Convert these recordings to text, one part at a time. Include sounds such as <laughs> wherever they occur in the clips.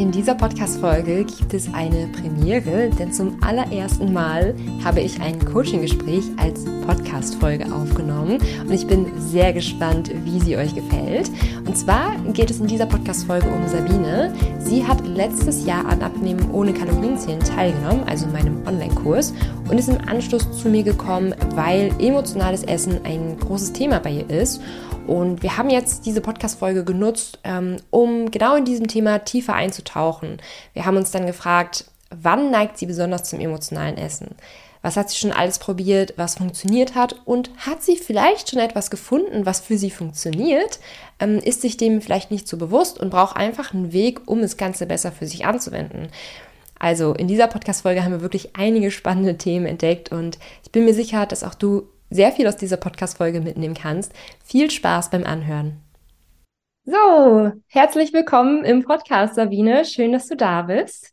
In dieser Podcast-Folge gibt es eine Premiere, denn zum allerersten Mal habe ich ein Coaching-Gespräch als Podcast-Folge aufgenommen und ich bin sehr gespannt, wie sie euch gefällt. Und zwar geht es in dieser Podcast-Folge um Sabine. Sie hat letztes Jahr an Abnehmen ohne Kalorienzählen teilgenommen, also in meinem Online-Kurs, und ist im Anschluss zu mir gekommen, weil emotionales Essen ein großes Thema bei ihr ist. Und wir haben jetzt diese Podcast-Folge genutzt, ähm, um genau in diesem Thema tiefer einzutauchen. Wir haben uns dann gefragt, wann neigt sie besonders zum emotionalen Essen? Was hat sie schon alles probiert, was funktioniert hat? Und hat sie vielleicht schon etwas gefunden, was für sie funktioniert? Ähm, ist sich dem vielleicht nicht so bewusst und braucht einfach einen Weg, um das Ganze besser für sich anzuwenden? Also in dieser Podcast-Folge haben wir wirklich einige spannende Themen entdeckt und ich bin mir sicher, dass auch du sehr viel aus dieser Podcast-Folge mitnehmen kannst. Viel Spaß beim Anhören. So, herzlich willkommen im Podcast, Sabine. Schön, dass du da bist.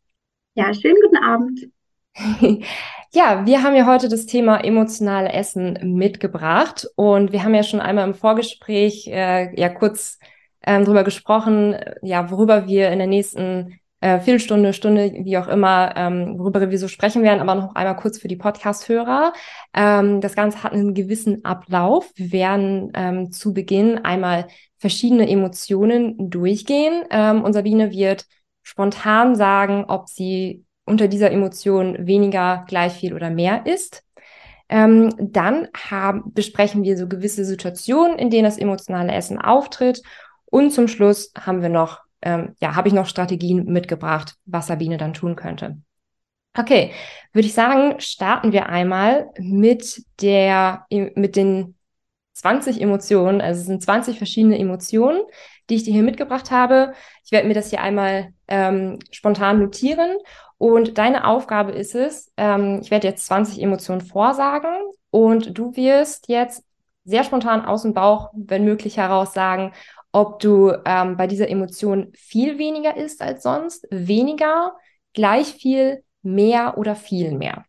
Ja, schönen guten Abend. <laughs> ja, wir haben ja heute das Thema emotionale Essen mitgebracht und wir haben ja schon einmal im Vorgespräch äh, ja kurz ähm, darüber gesprochen, ja, worüber wir in der nächsten äh, Viertelstunde, Stunde, wie auch immer, ähm, worüber wir so sprechen werden, aber noch einmal kurz für die Podcast-Hörer. Ähm, das Ganze hat einen gewissen Ablauf. Wir werden ähm, zu Beginn einmal verschiedene Emotionen durchgehen ähm, und Sabine wird spontan sagen, ob sie unter dieser Emotion weniger, gleich viel oder mehr ist. Ähm, dann haben, besprechen wir so gewisse Situationen, in denen das emotionale Essen auftritt. Und zum Schluss haben wir noch ähm, ja, habe ich noch Strategien mitgebracht, was Sabine dann tun könnte. Okay, würde ich sagen, starten wir einmal mit der, mit den 20 Emotionen. Also es sind 20 verschiedene Emotionen, die ich dir hier mitgebracht habe. Ich werde mir das hier einmal ähm, spontan notieren. Und deine Aufgabe ist es, ähm, ich werde jetzt 20 Emotionen vorsagen und du wirst jetzt sehr spontan aus dem Bauch, wenn möglich, heraus sagen, ob du ähm, bei dieser Emotion viel weniger isst als sonst, weniger, gleich viel, mehr oder viel mehr.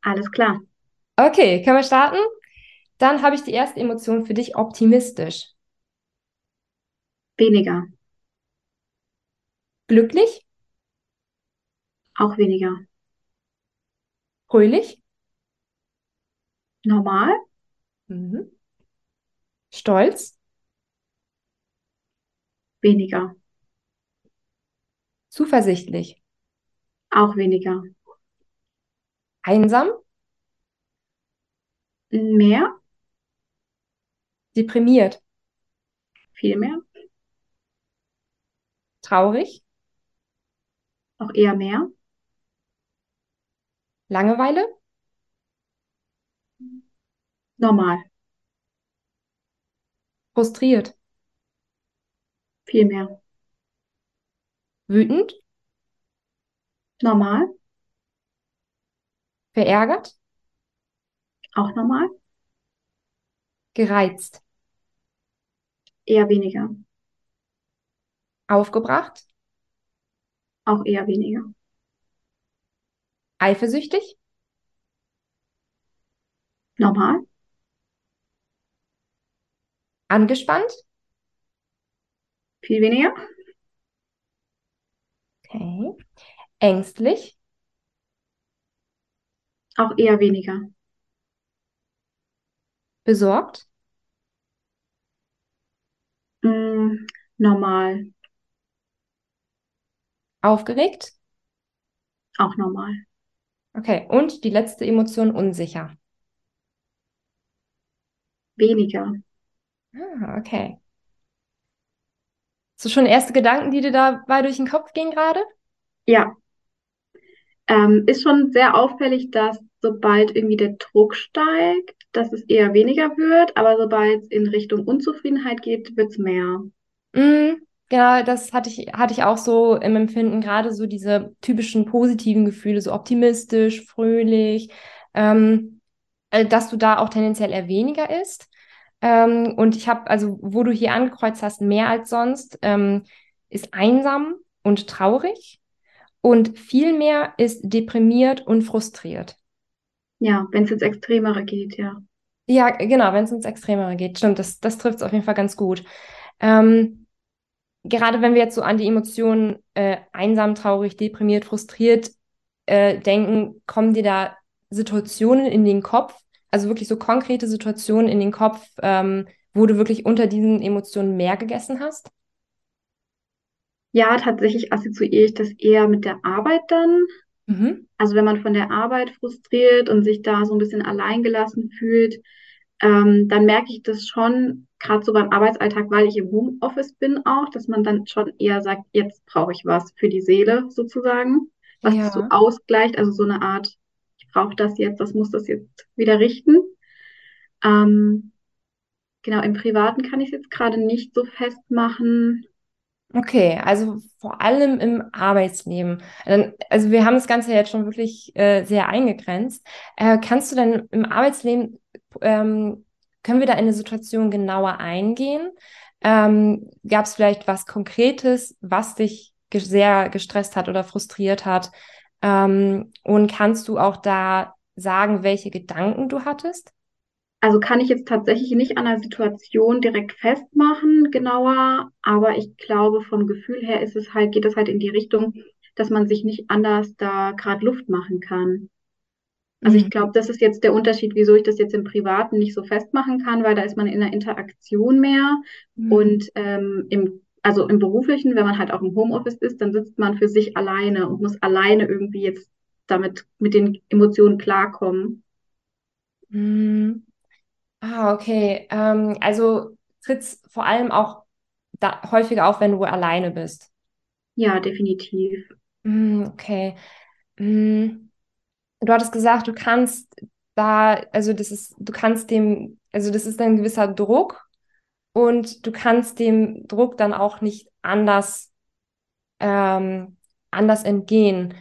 Alles klar. Okay, können wir starten? Dann habe ich die erste Emotion für dich optimistisch. Weniger. Glücklich? Auch weniger. Fröhlich? Normal? Mhm. Stolz? Weniger. Zuversichtlich. Auch weniger. Einsam. Mehr. Deprimiert. Viel mehr. Traurig. Auch eher mehr. Langeweile. Normal. Frustriert. Viel mehr. Wütend? Normal? Verärgert? Auch normal? Gereizt? Eher weniger. Aufgebracht? Auch eher weniger. Eifersüchtig? Normal? Angespannt? Viel weniger? Okay. Ängstlich? Auch eher weniger. Besorgt? Mm, normal. Aufgeregt? Auch normal. Okay. Und die letzte Emotion unsicher. Weniger. Ah, okay. So schon erste Gedanken, die dir dabei durch den Kopf gehen gerade? Ja. Ähm, ist schon sehr auffällig, dass sobald irgendwie der Druck steigt, dass es eher weniger wird, aber sobald es in Richtung Unzufriedenheit geht, wird es mehr. Mm, genau, das hatte ich, hatte ich auch so im Empfinden, gerade so diese typischen positiven Gefühle, so optimistisch, fröhlich, ähm, äh, dass du da auch tendenziell eher weniger isst. Ähm, und ich habe, also wo du hier angekreuzt hast, mehr als sonst, ähm, ist einsam und traurig. Und viel mehr ist deprimiert und frustriert. Ja, wenn es ins Extremere geht, ja. Ja, genau, wenn es ins Extremere geht. Stimmt, das, das trifft es auf jeden Fall ganz gut. Ähm, gerade wenn wir jetzt so an die Emotionen äh, einsam, traurig, deprimiert, frustriert äh, denken, kommen dir da Situationen in den Kopf, also wirklich so konkrete Situationen in den Kopf, ähm, wo du wirklich unter diesen Emotionen mehr gegessen hast? Ja, tatsächlich assoziiere ich das eher mit der Arbeit dann. Mhm. Also wenn man von der Arbeit frustriert und sich da so ein bisschen alleingelassen fühlt, ähm, dann merke ich das schon, gerade so beim Arbeitsalltag, weil ich im Homeoffice bin auch, dass man dann schon eher sagt, jetzt brauche ich was für die Seele sozusagen, was das so Ja. ausgleicht, also so eine Art, ich brauche das jetzt, das muss das jetzt wieder richten. Ähm, genau, im Privaten kann ich es jetzt gerade nicht so festmachen. Okay, also vor allem im Arbeitsleben. Also wir haben das Ganze jetzt schon wirklich äh, sehr eingegrenzt. Äh, kannst du denn im Arbeitsleben, ähm, können wir da in eine Situation genauer eingehen? Ähm, gab es vielleicht was Konkretes, was dich sehr gestresst hat oder frustriert hat? Ähm, und kannst du auch da sagen, welche Gedanken du hattest? Also kann ich jetzt tatsächlich nicht an der Situation direkt festmachen, genauer, aber ich glaube, vom Gefühl her ist es halt, geht es halt in die Richtung, dass man sich nicht anders da gerade Luft machen kann. Also ich glaube, das ist jetzt der Unterschied, wieso ich das jetzt im Privaten nicht so festmachen kann, weil da ist man in der Interaktion mehr Mhm. und ähm, im, also im Beruflichen, wenn man halt auch im Homeoffice ist, dann sitzt man für sich alleine und muss alleine irgendwie jetzt damit mit den Emotionen klarkommen. Mhm. Ah, okay. Ähm, also tritt's vor allem auch da häufiger auf, wenn du alleine bist. Ja, definitiv. Mm, okay. Mm, du hattest gesagt, du kannst da, also das ist, du kannst dem, also das ist ein gewisser Druck und du kannst dem Druck dann auch nicht anders, ähm, anders entgehen.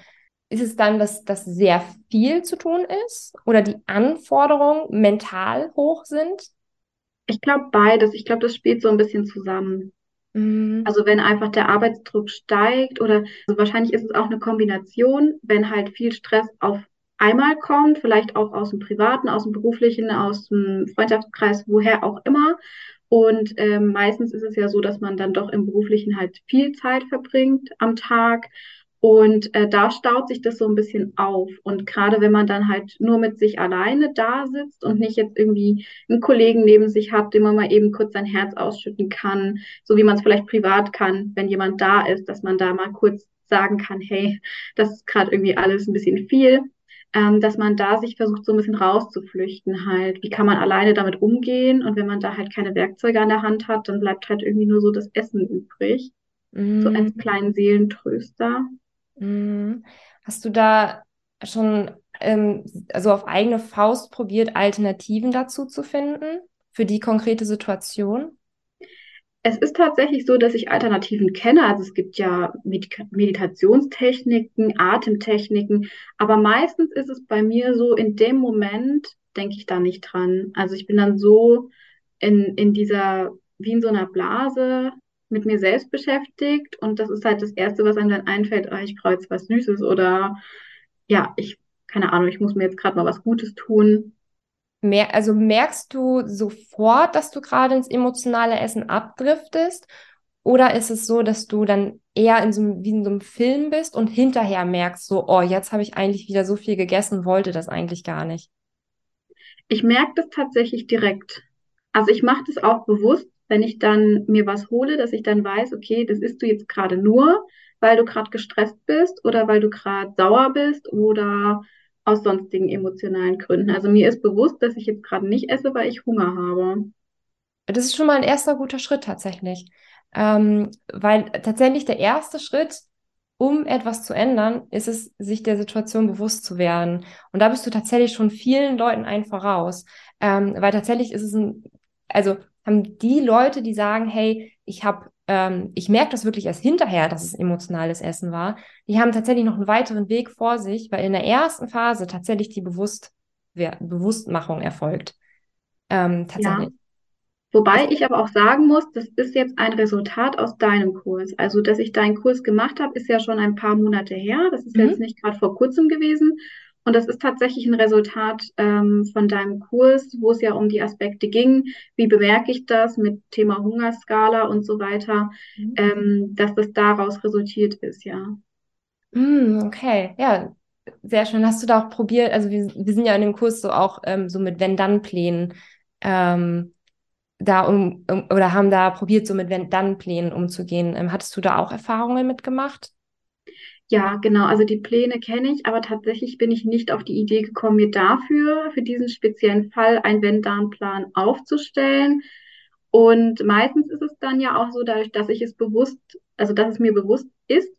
Ist es dann, dass das sehr viel zu tun ist oder die Anforderungen mental hoch sind? Ich glaube beides. Ich glaube, das spielt so ein bisschen zusammen. Mm, Also wenn einfach der Arbeitsdruck steigt oder also wahrscheinlich ist es auch eine Kombination, wenn halt viel Stress auf einmal kommt, vielleicht auch aus dem Privaten, aus dem Beruflichen, aus dem Freundschaftskreis, woher auch immer. Und ähm, meistens ist es ja so, dass man dann doch im Beruflichen halt viel Zeit verbringt am Tag. Und äh, da staut sich das so ein bisschen auf. Und gerade wenn man dann halt nur mit sich alleine da sitzt und nicht jetzt irgendwie einen Kollegen neben sich hat, dem man mal eben kurz sein Herz ausschütten kann, so wie man es vielleicht privat kann, wenn jemand da ist, dass man da mal kurz sagen kann, hey, das ist gerade irgendwie alles ein bisschen viel, ähm, dass man da sich versucht, so ein bisschen rauszuflüchten halt. Wie kann man alleine damit umgehen? Und wenn man da halt keine Werkzeuge an der Hand hat, dann bleibt halt irgendwie nur so das Essen übrig, so als mm. kleinen Seelentröster. Mhm. Hast du da schon ähm, also auf eigene Faust probiert, Alternativen dazu zu finden für die konkrete Situation? Es ist tatsächlich so, dass ich Alternativen kenne. Also es gibt ja Medika Meditationstechniken, Atemtechniken, aber meistens ist es bei mir so, in dem Moment denke ich da nicht dran. Also ich bin dann so in, in dieser, wie in so einer Blase mit mir selbst beschäftigt und das ist halt das Erste, was einem dann einfällt, ah, ich brauche jetzt was Süßes oder ja, ich, keine Ahnung, ich muss mir jetzt gerade mal was Gutes tun. Mer also merkst du sofort, dass du gerade ins emotionale Essen abdriftest? Oder ist es so, dass du dann eher in so, einem- wie in so einem Film bist und hinterher merkst, so, oh, jetzt habe ich eigentlich wieder so viel gegessen, wollte das eigentlich gar nicht? Ich merke das tatsächlich direkt. Also ich mache das auch bewusst, wenn ich dann mir was hole, dass ich dann weiß, okay, das isst du jetzt gerade nur, weil du gerade gestresst bist oder weil du gerade sauer bist oder aus sonstigen emotionalen Gründen. Also mir ist bewusst, dass ich jetzt gerade nicht esse, weil ich Hunger habe. Das ist schon mal ein erster guter Schritt tatsächlich. Ähm, weil tatsächlich der erste Schritt, um etwas zu ändern, ist es, sich der Situation bewusst zu werden. Und da bist du tatsächlich schon vielen Leuten ein voraus. Ähm, weil tatsächlich ist es ein, also haben die Leute, die sagen, hey, ich habe, ähm, ich merke das wirklich erst hinterher, dass es emotionales Essen war, die haben tatsächlich noch einen weiteren Weg vor sich, weil in der ersten Phase tatsächlich die Bewusst Bewusstmachung erfolgt. Ähm, Ja. tatsächlich. Wobei Also, ich aber auch sagen muss, das ist jetzt ein Resultat aus deinem Kurs. Also, dass ich deinen Kurs gemacht habe, ist ja schon ein paar Monate her. Das ist ja jetzt mhm. nicht gerade vor kurzem gewesen. Und das ist tatsächlich ein Resultat ähm, von deinem Kurs, wo es ja um die Aspekte ging. Wie bemerke ich das mit Thema Hungerskala und so weiter, mhm. ähm, dass das daraus resultiert ist, ja. Mm, okay, ja, sehr schön. Hast du da auch probiert, also wir, wir sind ja in dem Kurs so auch ähm, so mit Wenn-Dann-Plänen ähm, da um, um, oder haben da probiert, so mit Wenn-Dann-Plänen umzugehen. Ähm, hattest du da auch Erfahrungen mitgemacht? Ja, genau. Also die Pläne kenne ich, aber tatsächlich bin ich nicht auf die Idee gekommen, mir dafür, für diesen speziellen Fall, einen Wenn-Dann-Plan aufzustellen. Und meistens ist es dann ja auch so, dadurch, dass ich es bewusst, also dass es mir bewusst ist,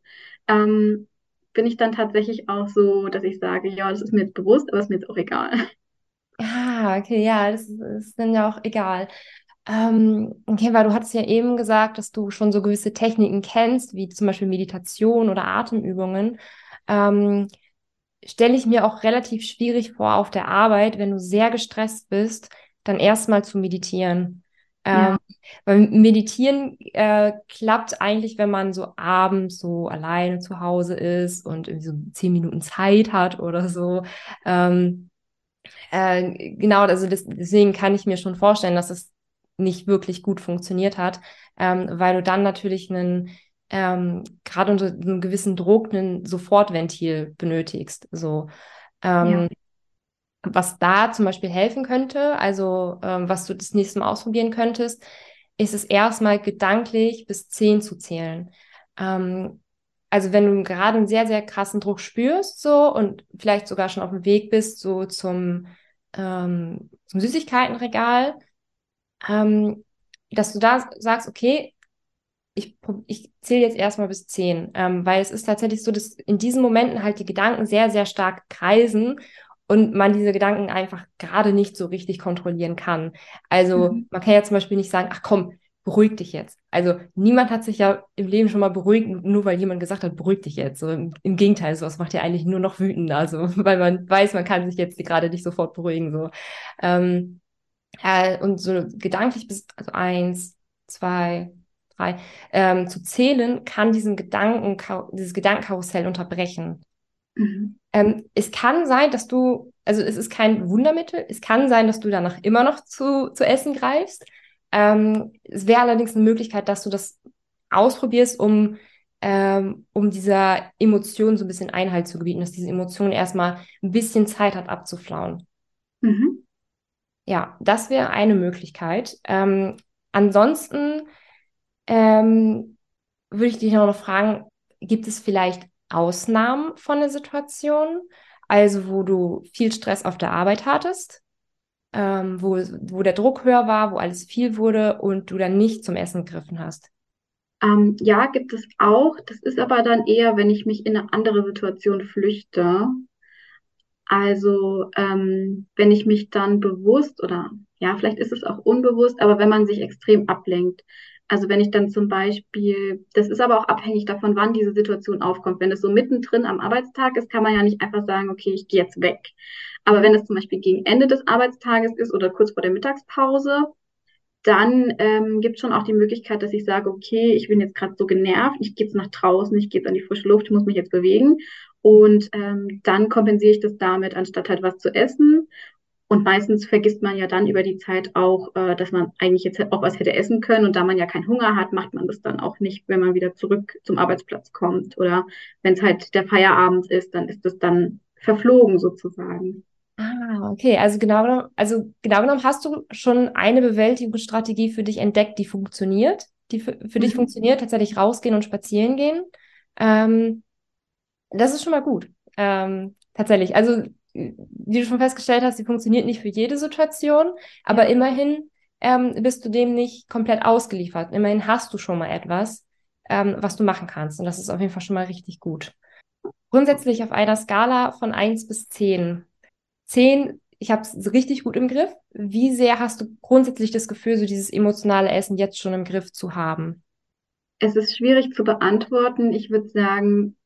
ähm, bin ich dann tatsächlich auch so, dass ich sage, ja, das ist mir jetzt bewusst, aber es ist mir jetzt auch egal. Ah, okay, ja, das ist, ist dann ja auch egal. Ähm, okay, weil du hattest ja eben gesagt, dass du schon so gewisse Techniken kennst, wie zum Beispiel Meditation oder Atemübungen. Ähm, stelle ich mir auch relativ schwierig vor auf der Arbeit, wenn du sehr gestresst bist, dann erstmal zu meditieren. Ja. Ähm, weil Meditieren äh, klappt eigentlich, wenn man so abends so alleine zu Hause ist und irgendwie so zehn Minuten Zeit hat oder so. Ähm, äh, genau, also das, deswegen kann ich mir schon vorstellen, dass es nicht wirklich gut funktioniert hat, ähm, weil du dann natürlich einen ähm, gerade unter einem gewissen Druck einen Sofortventil benötigst. So. Ähm, ja. Was da zum Beispiel helfen könnte, also ähm, was du das nächste Mal ausprobieren könntest, ist es erstmal gedanklich bis zehn zu zählen. Ähm, also wenn du gerade einen sehr, sehr krassen Druck spürst so und vielleicht sogar schon auf dem Weg bist, so zum, ähm, zum Süßigkeitenregal, ähm, dass du da sagst, okay, ich, ich zähle jetzt erstmal bis zehn, ähm, weil es ist tatsächlich so, dass in diesen Momenten halt die Gedanken sehr, sehr stark kreisen und man diese Gedanken einfach gerade nicht so richtig kontrollieren kann. Also mhm. man kann ja zum Beispiel nicht sagen, ach komm, beruhig dich jetzt. Also niemand hat sich ja im Leben schon mal beruhigt, nur weil jemand gesagt hat, beruhig dich jetzt. So, im, im, Gegenteil, sowas macht ja eigentlich nur noch wütender. Also <laughs> weil man weiß, man kann sich jetzt gerade nicht sofort beruhigen. So. Ähm, äh, und so gedanklich bis also eins, zwei, drei ähm, zu zählen, kann diesen Gedanken, dieses Gedankenkarussell unterbrechen. Mhm. Ähm, es kann sein, dass du, also es ist kein Wundermittel, es kann sein, dass du danach immer noch zu, zu essen greifst. Ähm, es wäre allerdings eine Möglichkeit, dass du das ausprobierst, um, ähm, um dieser Emotion so ein bisschen Einhalt zu gebieten, dass diese Emotion erstmal ein bisschen Zeit hat abzuflauen. Mhm. Ja, das wäre eine Möglichkeit. Ähm, ansonsten ähm, würde ich dich noch fragen, gibt es vielleicht Ausnahmen von der Situation? Also wo du viel Stress auf der Arbeit hattest, ähm, wo, wo der Druck höher war, wo alles viel wurde und du dann nicht zum Essen gegriffen hast? Ähm, ja, gibt es auch. Das ist aber dann eher, wenn ich mich in eine andere Situation flüchte. Also ähm, wenn ich mich dann bewusst oder ja, vielleicht ist es auch unbewusst, aber wenn man sich extrem ablenkt. Also wenn ich dann zum Beispiel, das ist aber auch abhängig davon, wann diese Situation aufkommt. Wenn es so mittendrin am Arbeitstag ist, kann man ja nicht einfach sagen, okay, ich gehe jetzt weg. Aber wenn es zum Beispiel gegen Ende des Arbeitstages ist oder kurz vor der Mittagspause, dann ähm, gibt es schon auch die Möglichkeit, dass ich sage, okay, ich bin jetzt gerade so genervt, ich gehe jetzt nach draußen, ich gehe jetzt an die frische Luft, ich muss mich jetzt bewegen. Und ähm, dann kompensiere ich das damit, anstatt halt was zu essen. Und meistens vergisst man ja dann über die Zeit auch, äh, dass man eigentlich jetzt auch was hätte essen können. Und da man ja keinen Hunger hat, macht man das dann auch nicht, wenn man wieder zurück zum Arbeitsplatz kommt. Oder wenn es halt der Feierabend ist, dann ist das dann verflogen sozusagen. Ah, okay. Also genau genommen, also genau genommen hast du schon eine Bewältigungsstrategie für dich entdeckt, die funktioniert, die für, für mhm. dich funktioniert, tatsächlich rausgehen und spazieren gehen. Ähm, das ist schon mal gut. Ähm, tatsächlich. Also, wie du schon festgestellt hast, sie funktioniert nicht für jede Situation, aber immerhin ähm, bist du dem nicht komplett ausgeliefert. Immerhin hast du schon mal etwas, ähm, was du machen kannst. Und das ist auf jeden Fall schon mal richtig gut. Grundsätzlich auf einer Skala von 1 bis 10. 10, ich habe es richtig gut im Griff. Wie sehr hast du grundsätzlich das Gefühl, so dieses emotionale Essen jetzt schon im Griff zu haben? Es ist schwierig zu beantworten. Ich würde sagen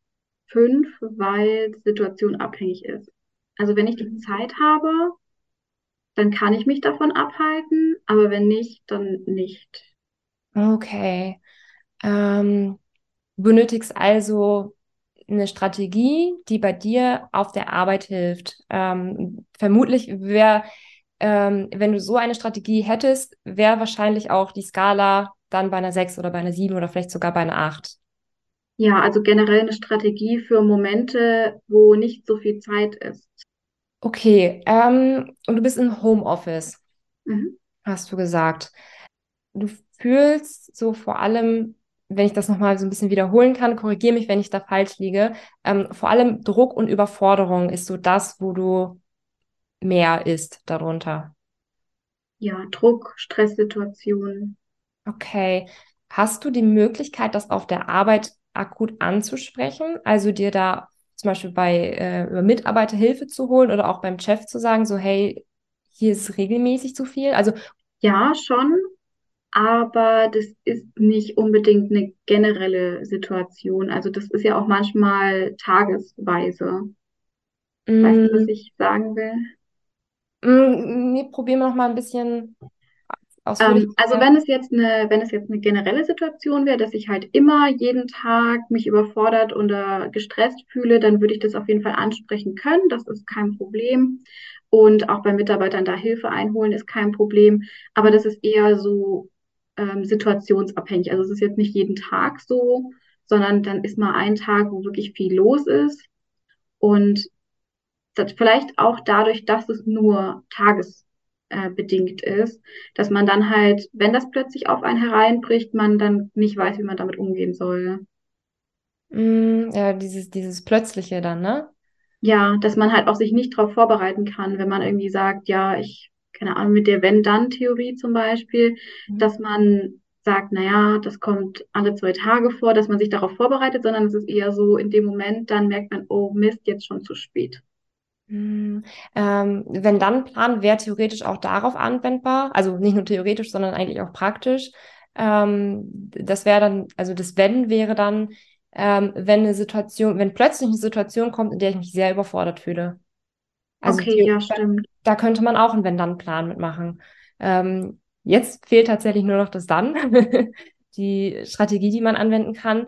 fünf, weil die Situation abhängig ist. Also wenn ich die Zeit habe, dann kann ich mich davon abhalten, aber wenn nicht, dann nicht. Okay. Ähm, du benötigst also eine Strategie, die bei dir auf der Arbeit hilft? Ähm, vermutlich wäre, ähm, wenn du so eine Strategie hättest, wäre wahrscheinlich auch die Skala dann bei einer 6 oder bei einer 7 oder vielleicht sogar bei einer 8. Ja, also generell eine Strategie für Momente, wo nicht so viel Zeit ist. Okay, ähm, und du bist in Homeoffice, Mhm. hast du gesagt. Du fühlst so vor allem, wenn ich das nochmal so ein bisschen wiederholen kann, korrigiere mich, wenn ich da falsch liege, ähm, vor allem Druck und Überforderung ist so das, wo du mehr ist darunter. Ja, Druck, Stresssituationen. Okay. Hast du die Möglichkeit, das auf der Arbeit akut anzusprechen? Also dir da zum Beispiel bei äh, über Mitarbeiter Hilfe zu holen oder auch beim Chef zu sagen, so, hey, hier ist regelmäßig zu viel. Also, Ja, schon, aber das ist nicht unbedingt eine generelle Situation. Also das ist ja auch manchmal tagesweise. Weißt du, was mh, ich sagen will? mh, nee, probieren wir noch mal ein bisschen. Ähm, also wenn es jetzt eine, wenn es jetzt eine generelle Situation wäre, dass ich halt immer jeden Tag mich überfordert oder gestresst fühle, dann würde ich das auf jeden Fall ansprechen können. Das ist kein Problem. Und auch bei Mitarbeitern da Hilfe einholen ist kein Problem. Aber das ist eher so ähm, situationsabhängig. Also es ist jetzt nicht jeden Tag so, sondern dann ist mal ein Tag, wo wirklich viel los ist. Und das vielleicht auch dadurch, dass es nur tagesbedingt ist, dass man dann halt, wenn das plötzlich auf einen hereinbricht, man dann nicht weiß, wie man damit umgehen soll. Mh, ja, dieses, dieses Plötzliche dann, ne? Ja, dass man halt auch sich nicht darauf vorbereiten kann, wenn man irgendwie sagt, ja, ich, keine Ahnung, mit der Wenn-Dann-Theorie zum Beispiel, Mhm. dass man sagt, naja, das kommt alle zwei Tage vor, dass man sich darauf vorbereitet, sondern es ist eher so, in dem Moment, dann merkt man, oh Mist, jetzt schon zu spät. Hm, Ähm, wenn dann Plan wäre theoretisch auch darauf anwendbar, also nicht nur theoretisch, sondern eigentlich auch praktisch. Ähm, das wäre dann, also das Wenn wäre dann, ähm, wenn eine Situation, wenn plötzlich eine Situation kommt, in der ich mich sehr überfordert fühle. Also Okay, ja, stimmt. da könnte man auch einen Wenn-Dann-Plan mitmachen. Ähm, jetzt fehlt tatsächlich nur noch das Dann, <laughs> die Strategie, die man anwenden kann.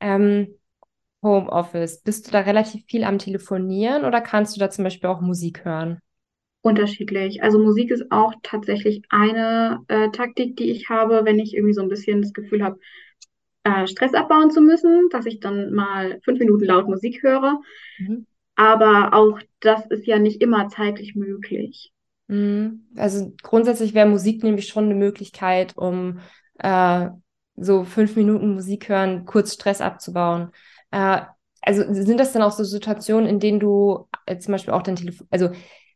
Ähm, Homeoffice, bist du da relativ viel am Telefonieren oder kannst du da zum Beispiel auch Musik hören? Unterschiedlich. Also Musik ist auch tatsächlich eine äh, Taktik, die ich habe, wenn ich irgendwie so ein bisschen das Gefühl habe, äh, Stress abbauen zu müssen, dass ich dann mal fünf Minuten laut Musik höre. Mhm. Aber auch das ist ja nicht immer zeitlich möglich. Mhm. Also grundsätzlich wäre Musik nämlich schon eine Möglichkeit, um äh, so fünf Minuten Musik hören, kurz Stress abzubauen. Äh, also sind das dann auch so Situationen, in denen du äh, zum Beispiel auch dein Telefon, also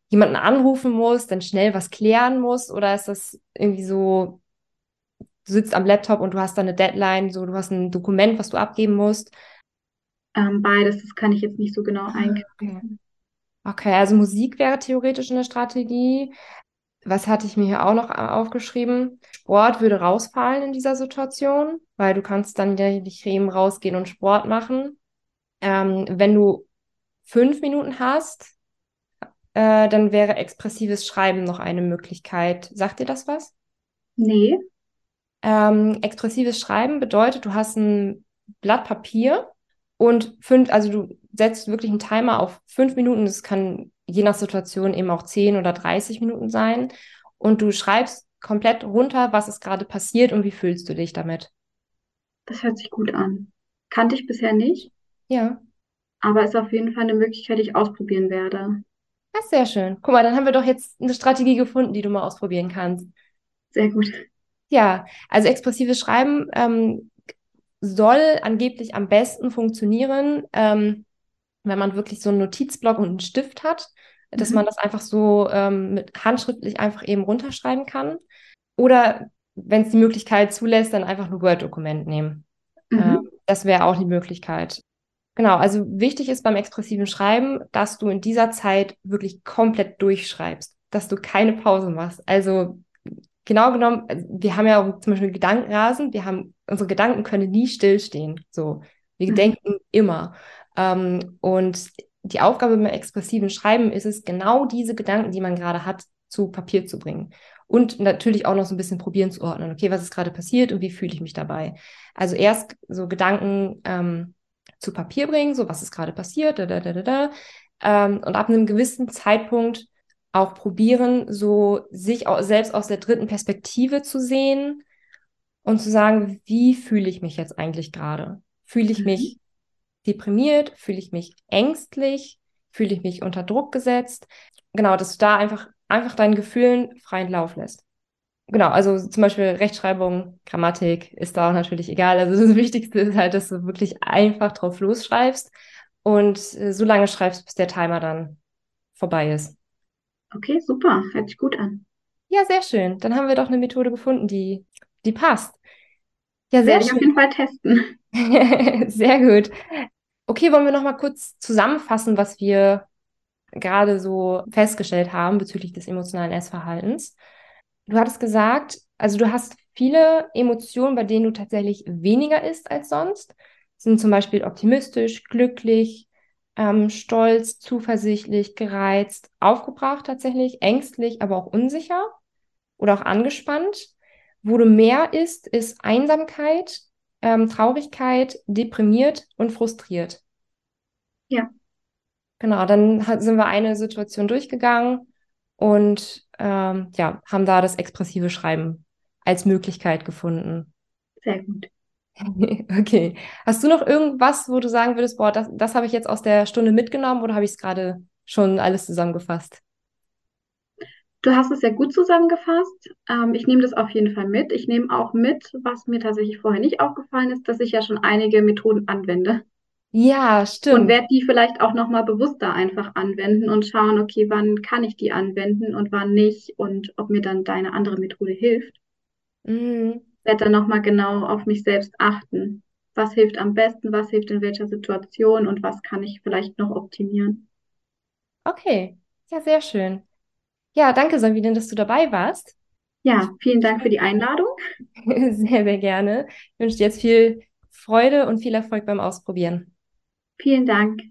jemanden anrufen musst, dann schnell was klären musst, oder ist das irgendwie so, du sitzt am Laptop und du hast da eine Deadline, so du hast ein Dokument, was du abgeben musst? Ähm, beides, das kann ich jetzt nicht so genau Ah, Okay. eingrenzen. Okay, also Musik wäre theoretisch eine Strategie. Was hatte ich mir hier auch noch aufgeschrieben? Sport würde rausfallen in dieser Situation, weil du kannst dann ja nicht eben rausgehen und Sport machen. Ähm, wenn du fünf Minuten hast, äh, dann wäre expressives Schreiben noch eine Möglichkeit. Sagt dir das was? Nee. Ähm, expressives Schreiben bedeutet, du hast ein Blatt Papier und fünf, also du setzt wirklich einen Timer auf fünf Minuten. Das kann je nach Situation eben auch zehn oder 30 Minuten sein. Und du schreibst komplett runter, was ist gerade passiert und wie fühlst du dich damit. Das hört sich gut an. Kannte ich bisher nicht, Ja, aber ist auf jeden Fall eine Möglichkeit, die ich ausprobieren werde. das ist sehr schön. Guck mal, dann haben wir doch jetzt eine Strategie gefunden, die du mal ausprobieren kannst. Sehr gut. Ja, also expressives Schreiben ähm, soll angeblich am besten funktionieren, ähm, wenn man wirklich so einen Notizblock und einen Stift hat, dass man Mhm. das einfach so ähm, mit handschriftlich einfach eben runterschreiben kann. Oder wenn es die Möglichkeit zulässt, dann einfach ein Word-Dokument nehmen. Mhm. das wäre auch die Möglichkeit. Genau, also wichtig ist beim expressiven Schreiben, dass du in dieser Zeit wirklich komplett durchschreibst, dass du keine Pause machst. Also genau genommen, also wir haben ja auch zum Beispiel Gedankenrasen, wir haben, unsere Gedanken können nie stillstehen. So, wir Mhm. denken immer. Ähm, und die Aufgabe beim expressiven Schreiben ist es, genau diese Gedanken, die man gerade hat, zu Papier zu bringen. Und natürlich auch noch so ein bisschen probieren zu ordnen. Okay, was ist gerade passiert und wie fühle ich mich dabei? Also erst so Gedanken ähm, zu Papier bringen, so was ist gerade passiert, da, da, da, da, da. Ähm, und ab einem gewissen Zeitpunkt auch probieren, so sich auch selbst aus der dritten Perspektive zu sehen und zu sagen, wie fühle ich mich jetzt eigentlich gerade? Fühle ich mhm. mich deprimiert? Fühle ich mich ängstlich? Fühle ich mich unter Druck gesetzt? Genau, dass du da einfach, einfach deinen Gefühlen freien Lauf lässt. Genau, also zum Beispiel Rechtschreibung, Grammatik ist da auch natürlich egal. Also das <laughs> Wichtigste ist halt, dass du wirklich einfach drauf losschreibst und äh, so lange schreibst, bis der Timer dann vorbei ist. Okay, super. Hört sich gut an. Ja, sehr schön. Dann haben wir doch eine Methode gefunden, die, die passt. Ja, sehr Werde schön. ich auf jeden Fall testen. <laughs> sehr gut. Okay, wollen wir noch mal kurz zusammenfassen, was wir gerade so festgestellt haben bezüglich des emotionalen Essverhaltens. Du hattest gesagt, also du hast viele Emotionen, bei denen du tatsächlich weniger isst als sonst. Sind zum Beispiel optimistisch, glücklich, ähm, stolz, zuversichtlich, gereizt, aufgebracht tatsächlich, ängstlich, aber auch unsicher oder auch angespannt. Wo du mehr isst, ist Einsamkeit, ähm, Traurigkeit, deprimiert und frustriert. Ja. Genau, dann hat, sind wir eine Situation durchgegangen und ähm, ja, haben da das expressive Schreiben als Möglichkeit gefunden. Sehr gut. <laughs> Okay. Hast du noch irgendwas, wo du sagen würdest, boah, das, das habe ich jetzt aus der Stunde mitgenommen oder habe ich es gerade schon alles zusammengefasst? Du hast es sehr gut zusammengefasst. Ähm, ich nehme das auf jeden Fall mit. Ich nehme auch mit, was mir tatsächlich vorher nicht aufgefallen ist, dass ich ja schon einige Methoden anwende. Ja, stimmt. Und werde die vielleicht auch nochmal bewusster einfach anwenden und schauen, okay, wann kann ich die anwenden und wann nicht und ob mir dann deine andere Methode hilft. Mhm werde dann nochmal genau auf mich selbst achten. Was hilft am besten, was hilft in welcher Situation und was kann ich vielleicht noch optimieren. Okay, ja, sehr schön. Ja, danke, Sabine, dass du dabei warst. Ja, vielen Dank für die Einladung. <laughs> Sehr, sehr gerne. Ich wünsche dir jetzt viel Freude und viel Erfolg beim Ausprobieren. Vielen Dank.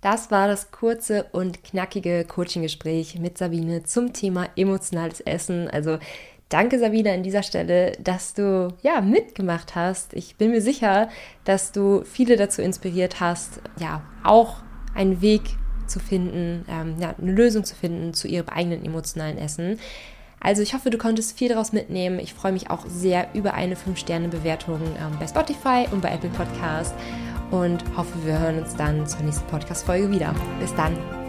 Das war das kurze und knackige Coaching-Gespräch mit Sabine zum Thema emotionales Essen. Also Danke, Sabine, an dieser Stelle, dass du ja mitgemacht hast. Ich bin mir sicher, dass du viele dazu inspiriert hast, ja, auch einen Weg zu finden, ähm, ja, eine Lösung zu finden zu ihrem eigenen emotionalen Essen. Also ich hoffe, du konntest viel daraus mitnehmen. Ich freue mich auch sehr über eine 5-Sterne-Bewertung ähm, bei Spotify und bei Apple Podcast und hoffe, wir hören uns dann zur nächsten Podcast-Folge wieder. Bis dann.